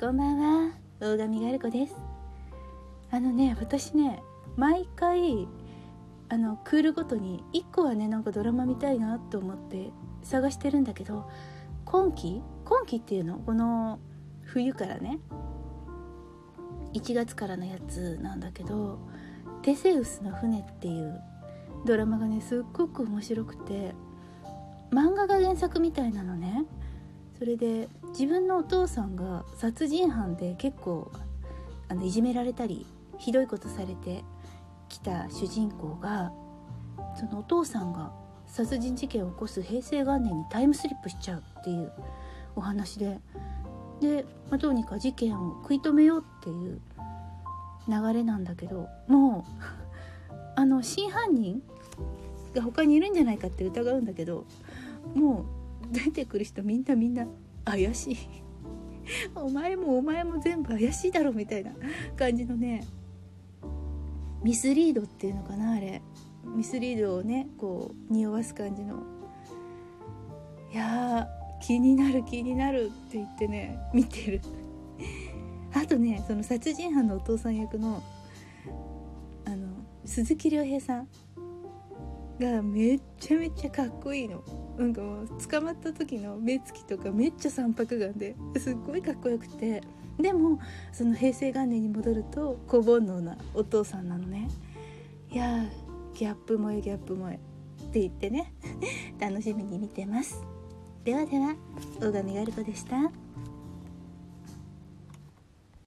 こんばんは。大神ガル子です。あのね私ね毎回あのクールごとに1個はねなんかドラマ見たいなと思って探してるんだけど今期今期っていうの？この冬からね1月からのやつなんだけど「テセウスの船」っていうドラマがねすっごく面白くて漫画が原作みたいなのね。それで自分のお父さんが殺人犯で結構あのいじめられたりひどいことされてきた主人公がそのお父さんが殺人事件を起こす平成元年にタイムスリップしちゃうっていうお話でで、まあ、どうにか事件を食い止めようっていう流れなんだけどもうあの真犯人が他にいるんじゃないかって疑うんだけどもう 出てくる人みんなみんな怪しい。お前もお前も全部怪しいだろみたいな感じのね。ミスリードっていうのかなあれ。ミスリードをねこう匂わす感じの。いや気になる気になるって言ってね見てる。あとねその殺人犯のお父さん役のあの鈴木亮平さんがめっちゃめちゃかっこいいの。なんかもう捕まった時の目つきとかめっちゃ三白眼ですっごいかっこよくて。でもその平成元年に戻ると小煩悩なお父さんなのね。いやギャップ萌えギャップ萌え。って言ってね。楽しみに見てます。ではでは大神ガルコでした。